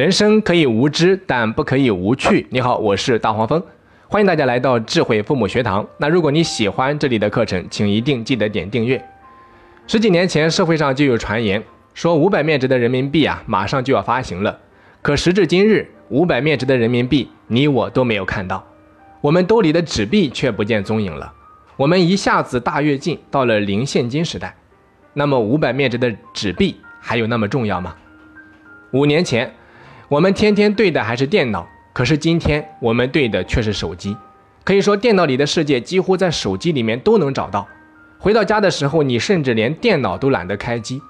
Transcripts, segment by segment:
人生可以无知，但不可以无趣。你好，我是大黄蜂，欢迎大家来到智慧父母学堂。那如果你喜欢这里的课程，请一定记得点订阅。十几年前，社会上就有传言说五百面值的人民币啊，马上就要发行了。可时至今日，五百面值的人民币，你我都没有看到，我们兜里的纸币却不见踪影了。我们一下子大跃进到了零现金时代。那么五百面值的纸币还有那么重要吗？五年前，我们天天对的还是电脑，可是今天我们对的却是手机。可以说，电脑里的世界几乎在手机里面都能找到。回到家的时候，你甚至连电脑都懒得开机。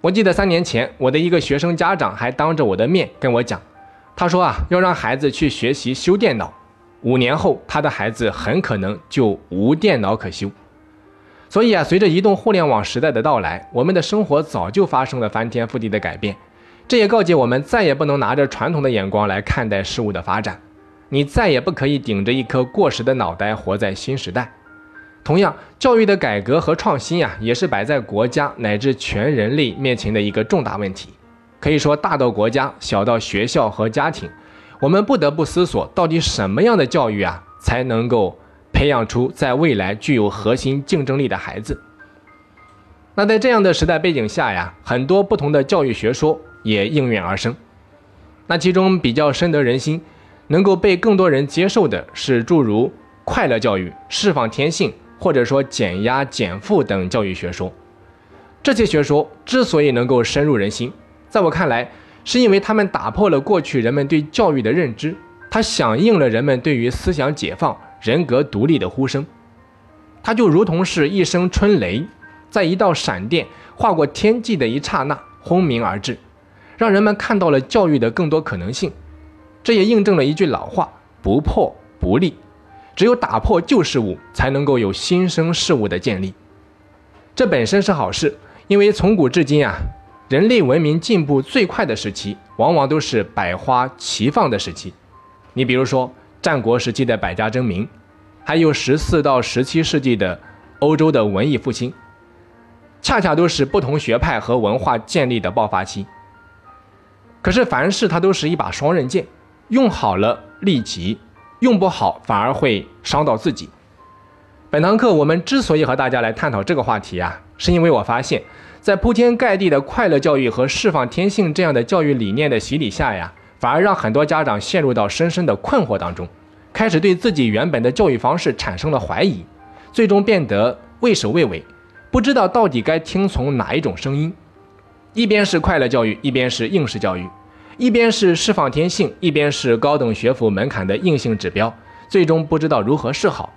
我记得三年前，我的一个学生家长还当着我的面跟我讲，他说啊，要让孩子去学习修电脑，五年后他的孩子很可能就无电脑可修。所以啊，随着移动互联网时代的到来，我们的生活早就发生了翻天覆地的改变。这也告诫我们，再也不能拿着传统的眼光来看待事物的发展。你再也不可以顶着一颗过时的脑袋活在新时代。同样，教育的改革和创新啊，也是摆在国家乃至全人类面前的一个重大问题。可以说，大到国家，小到学校和家庭，我们不得不思索，到底什么样的教育啊，才能够。培养出在未来具有核心竞争力的孩子。那在这样的时代背景下呀，很多不同的教育学说也应运而生。那其中比较深得人心，能够被更多人接受的是诸如快乐教育、释放天性，或者说减压减负等教育学说。这些学说之所以能够深入人心，在我看来，是因为他们打破了过去人们对教育的认知，它响应了人们对于思想解放。人格独立的呼声，它就如同是一声春雷，在一道闪电划过天际的一刹那轰鸣而至，让人们看到了教育的更多可能性。这也印证了一句老话：不破不立。只有打破旧事物，才能够有新生事物的建立。这本身是好事，因为从古至今啊，人类文明进步最快的时期，往往都是百花齐放的时期。你比如说。战国时期的百家争鸣，还有十四到十七世纪的欧洲的文艺复兴，恰恰都是不同学派和文化建立的爆发期。可是凡事它都是一把双刃剑，用好了利己，用不好反而会伤到自己。本堂课我们之所以和大家来探讨这个话题啊，是因为我发现，在铺天盖地的快乐教育和释放天性这样的教育理念的洗礼下呀。反而让很多家长陷入到深深的困惑当中，开始对自己原本的教育方式产生了怀疑，最终变得畏首畏尾，不知道到底该听从哪一种声音。一边是快乐教育，一边是应试教育；一边是释放天性，一边是高等学府门槛的硬性指标，最终不知道如何是好。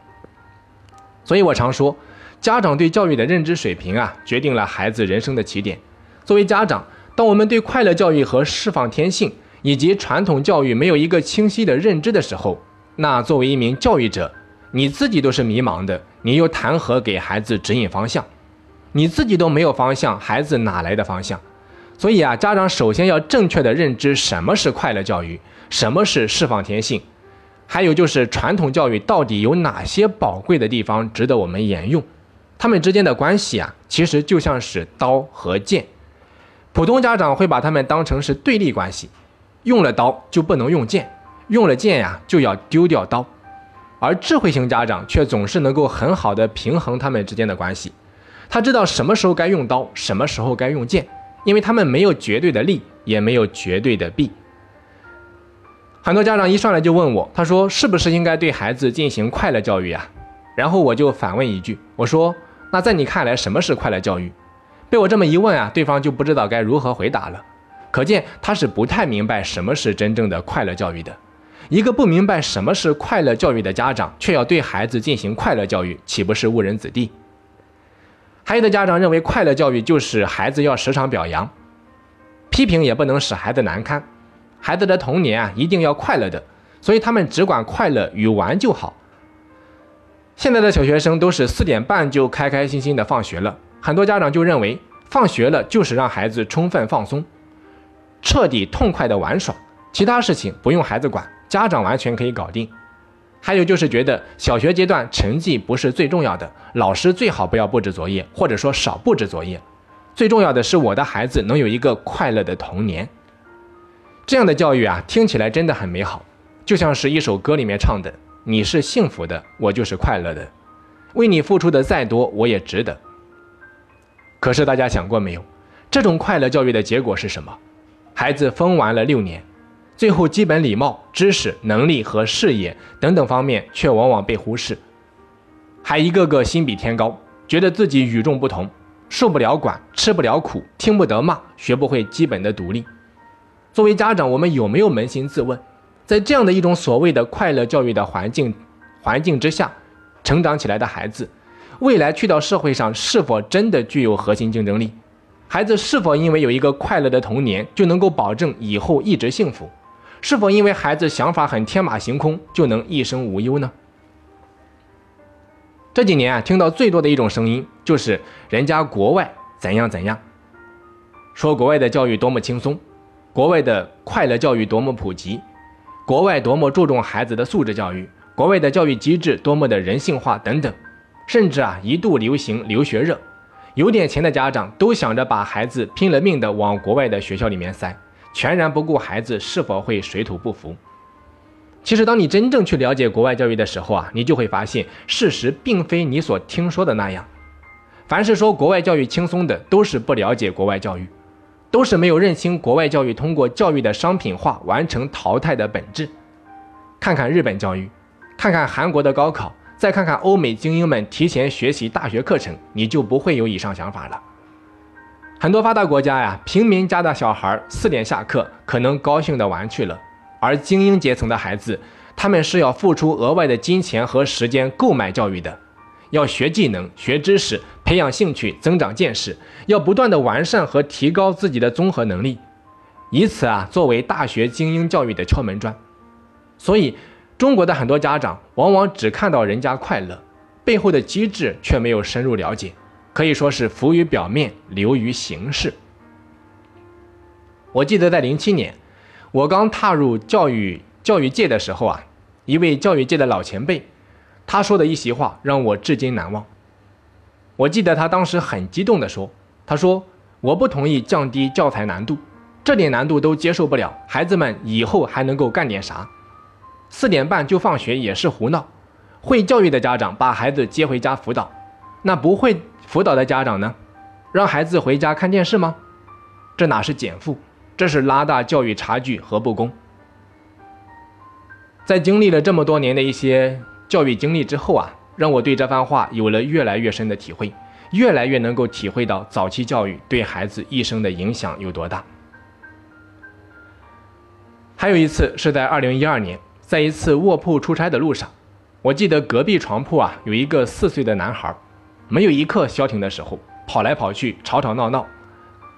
所以我常说，家长对教育的认知水平啊，决定了孩子人生的起点。作为家长，当我们对快乐教育和释放天性，以及传统教育没有一个清晰的认知的时候，那作为一名教育者，你自己都是迷茫的，你又谈何给孩子指引方向？你自己都没有方向，孩子哪来的方向？所以啊，家长首先要正确的认知什么是快乐教育，什么是释放天性，还有就是传统教育到底有哪些宝贵的地方值得我们沿用？他们之间的关系啊，其实就像是刀和剑，普通家长会把他们当成是对立关系。用了刀就不能用剑，用了剑呀就要丢掉刀，而智慧型家长却总是能够很好的平衡他们之间的关系。他知道什么时候该用刀，什么时候该用剑，因为他们没有绝对的利，也没有绝对的弊。很多家长一上来就问我，他说是不是应该对孩子进行快乐教育啊？然后我就反问一句，我说那在你看来什么是快乐教育？被我这么一问啊，对方就不知道该如何回答了。可见他是不太明白什么是真正的快乐教育的。一个不明白什么是快乐教育的家长，却要对孩子进行快乐教育，岂不是误人子弟？还有的家长认为快乐教育就是孩子要时常表扬，批评也不能使孩子难堪，孩子的童年啊一定要快乐的，所以他们只管快乐与玩就好。现在的小学生都是四点半就开开心心的放学了，很多家长就认为放学了就是让孩子充分放松。彻底痛快的玩耍，其他事情不用孩子管，家长完全可以搞定。还有就是觉得小学阶段成绩不是最重要的，老师最好不要布置作业，或者说少布置作业。最重要的是我的孩子能有一个快乐的童年。这样的教育啊，听起来真的很美好，就像是一首歌里面唱的：“你是幸福的，我就是快乐的，为你付出的再多，我也值得。”可是大家想过没有，这种快乐教育的结果是什么？孩子疯玩了六年，最后基本礼貌、知识、能力和视野等等方面却往往被忽视，还一个个心比天高，觉得自己与众不同，受不了管，吃不了苦，听不得骂，学不会基本的独立。作为家长，我们有没有扪心自问，在这样的一种所谓的快乐教育的环境环境之下，成长起来的孩子？未来去到社会上是否真的具有核心竞争力？孩子是否因为有一个快乐的童年就能够保证以后一直幸福？是否因为孩子想法很天马行空就能一生无忧呢？这几年啊，听到最多的一种声音就是人家国外怎样怎样，说国外的教育多么轻松，国外的快乐教育多么普及，国外多么注重孩子的素质教育，国外的教育机制多么的人性化等等。甚至啊，一度流行留学热，有点钱的家长都想着把孩子拼了命的往国外的学校里面塞，全然不顾孩子是否会水土不服。其实，当你真正去了解国外教育的时候啊，你就会发现，事实并非你所听说的那样。凡是说国外教育轻松的，都是不了解国外教育，都是没有认清国外教育通过教育的商品化完成淘汰的本质。看看日本教育，看看韩国的高考。再看看欧美精英们提前学习大学课程，你就不会有以上想法了。很多发达国家呀，平民家的小孩四点下课，可能高兴的玩去了；而精英阶层的孩子，他们是要付出额外的金钱和时间购买教育的，要学技能、学知识、培养兴趣、增长见识，要不断的完善和提高自己的综合能力，以此啊作为大学精英教育的敲门砖。所以。中国的很多家长往往只看到人家快乐，背后的机制却没有深入了解，可以说是浮于表面，流于形式。我记得在零七年，我刚踏入教育教育界的时候啊，一位教育界的老前辈，他说的一席话让我至今难忘。我记得他当时很激动地说：“他说我不同意降低教材难度，这点难度都接受不了，孩子们以后还能够干点啥？”四点半就放学也是胡闹，会教育的家长把孩子接回家辅导，那不会辅导的家长呢？让孩子回家看电视吗？这哪是减负，这是拉大教育差距和不公。在经历了这么多年的一些教育经历之后啊，让我对这番话有了越来越深的体会，越来越能够体会到早期教育对孩子一生的影响有多大。还有一次是在二零一二年。在一次卧铺出差的路上，我记得隔壁床铺啊有一个四岁的男孩，没有一刻消停的时候，跑来跑去，吵吵闹闹，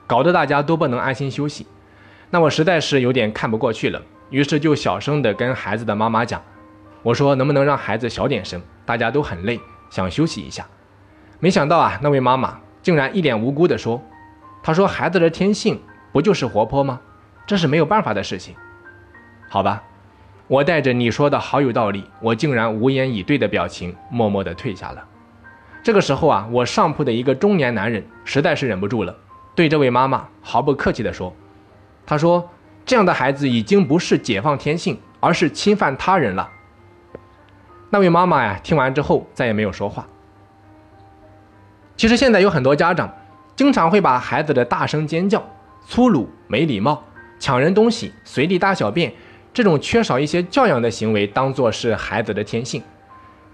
搞得大家都不能安心休息。那我实在是有点看不过去了，于是就小声的跟孩子的妈妈讲：“我说能不能让孩子小点声？大家都很累，想休息一下。”没想到啊，那位妈妈竟然一脸无辜的说：“她说孩子的天性不就是活泼吗？这是没有办法的事情。”好吧。我带着你说的好有道理，我竟然无言以对的表情，默默的退下了。这个时候啊，我上铺的一个中年男人实在是忍不住了，对这位妈妈毫不客气地说：“他说这样的孩子已经不是解放天性，而是侵犯他人了。”那位妈妈呀，听完之后再也没有说话。其实现在有很多家长经常会把孩子的大声尖叫、粗鲁、没礼貌、抢人东西、随地大小便。这种缺少一些教养的行为，当做是孩子的天性，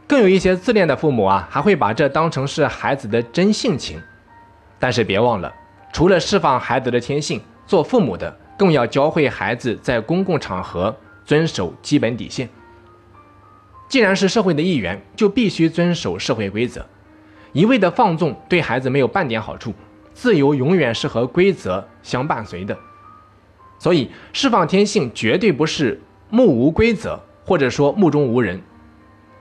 更有一些自恋的父母啊，还会把这当成是孩子的真性情。但是别忘了，除了释放孩子的天性，做父母的更要教会孩子在公共场合遵守基本底线。既然是社会的一员，就必须遵守社会规则。一味的放纵对孩子没有半点好处，自由永远是和规则相伴随的。所以，释放天性绝对不是目无规则，或者说目中无人。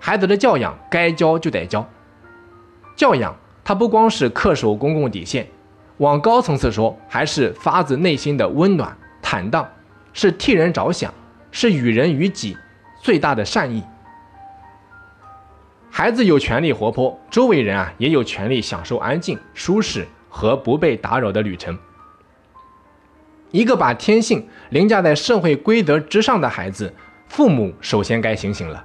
孩子的教养该教就得教。教养，它不光是恪守公共底线，往高层次说，还是发自内心的温暖、坦荡，是替人着想，是与人与己最大的善意。孩子有权利活泼，周围人啊也有权利享受安静、舒适和不被打扰的旅程。一个把天性凌驾在社会规则之上的孩子，父母首先该醒醒了。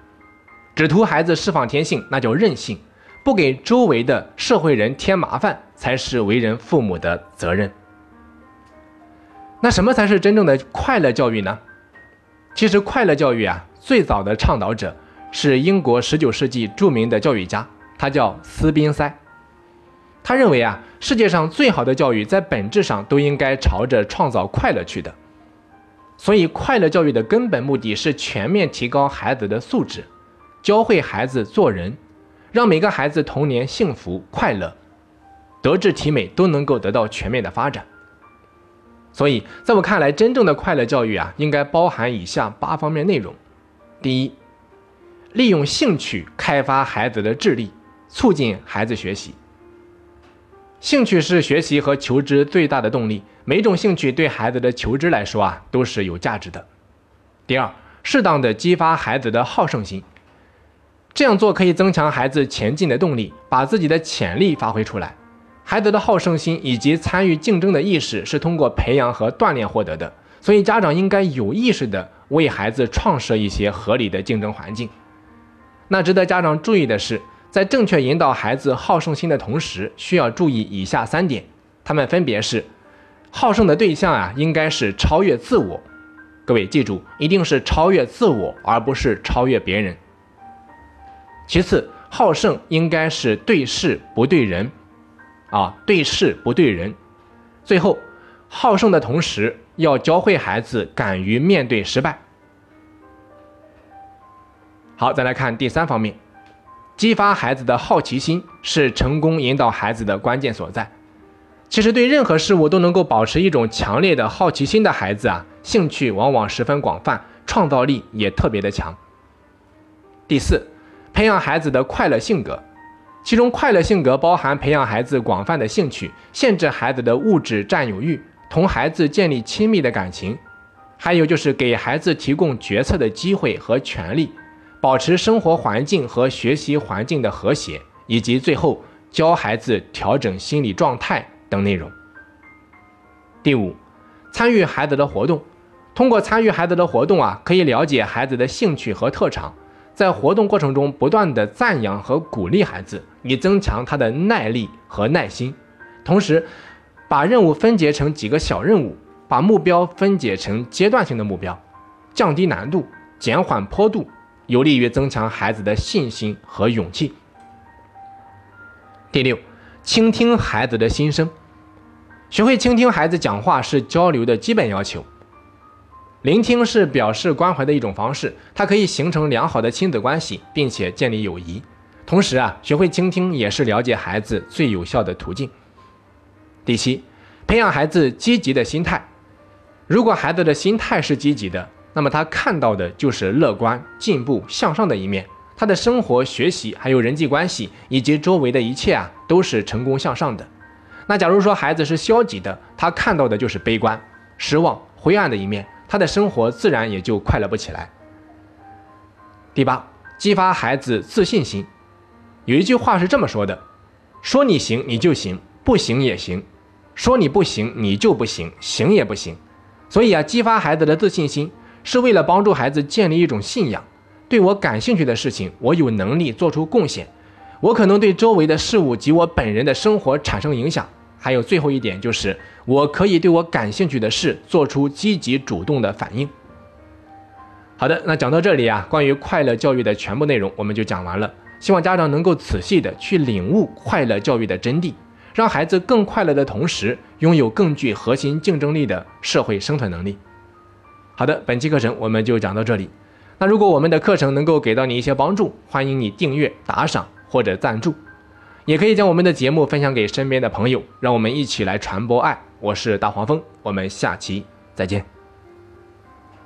只图孩子释放天性，那叫任性；不给周围的社会人添麻烦，才是为人父母的责任。那什么才是真正的快乐教育呢？其实，快乐教育啊，最早的倡导者是英国19世纪著名的教育家，他叫斯宾塞。他认为啊，世界上最好的教育在本质上都应该朝着创造快乐去的。所以，快乐教育的根本目的是全面提高孩子的素质，教会孩子做人，让每个孩子童年幸福快乐、德智体美都能够得到全面的发展。所以，在我看来，真正的快乐教育啊，应该包含以下八方面内容：第一，利用兴趣开发孩子的智力，促进孩子学习。兴趣是学习和求知最大的动力，每种兴趣对孩子的求知来说啊，都是有价值的。第二，适当的激发孩子的好胜心，这样做可以增强孩子前进的动力，把自己的潜力发挥出来。孩子的好胜心以及参与竞争的意识是通过培养和锻炼获得的，所以家长应该有意识地为孩子创设一些合理的竞争环境。那值得家长注意的是，在正确引导孩子好胜心的同时，需要注意以下三点，它们分别是：好胜的对象啊，应该是超越自我。各位记住，一定是超越自我，而不是超越别人。其次，好胜应该是对事不对人。啊，对事不对人。最后，好胜的同时，要教会孩子敢于面对失败。好，再来看第三方面，激发孩子的好奇心是成功引导孩子的关键所在。其实，对任何事物都能够保持一种强烈的好奇心的孩子啊，兴趣往往十分广泛，创造力也特别的强。第四，培养孩子的快乐性格。其中，快乐性格包含培养孩子广泛的兴趣，限制孩子的物质占有欲，同孩子建立亲密的感情，还有就是给孩子提供决策的机会和权利，保持生活环境和学习环境的和谐，以及最后教孩子调整心理状态等内容。第五，参与孩子的活动，通过参与孩子的活动啊，可以了解孩子的兴趣和特长。在活动过程中，不断的赞扬和鼓励孩子，以增强他的耐力和耐心。同时，把任务分解成几个小任务，把目标分解成阶段性的目标，降低难度，减缓坡度，有利于增强孩子的信心和勇气。第六，倾听孩子的心声，学会倾听孩子讲话是交流的基本要求。聆听是表示关怀的一种方式，它可以形成良好的亲子关系，并且建立友谊。同时啊，学会倾听也是了解孩子最有效的途径。第七，培养孩子积极的心态。如果孩子的心态是积极的，那么他看到的就是乐观、进步、向上的一面。他的生活、学习，还有人际关系以及周围的一切啊，都是成功向上的。那假如说孩子是消极的，他看到的就是悲观、失望、灰暗的一面。他的生活自然也就快乐不起来。第八，激发孩子自信心。有一句话是这么说的：说你行你就行，不行也行；说你不行你就不行，行也不行。所以啊，激发孩子的自信心，是为了帮助孩子建立一种信仰：对我感兴趣的事情，我有能力做出贡献；我可能对周围的事物及我本人的生活产生影响。还有最后一点就是，我可以对我感兴趣的事做出积极主动的反应。好的，那讲到这里啊，关于快乐教育的全部内容我们就讲完了。希望家长能够仔细的去领悟快乐教育的真谛，让孩子更快乐的同时，拥有更具核心竞争力的社会生存能力。好的，本期课程我们就讲到这里。那如果我们的课程能够给到你一些帮助，欢迎你订阅、打赏或者赞助。也可以将我们的节目分享给身边的朋友，让我们一起来传播爱。我是大黄蜂，我们下期再见。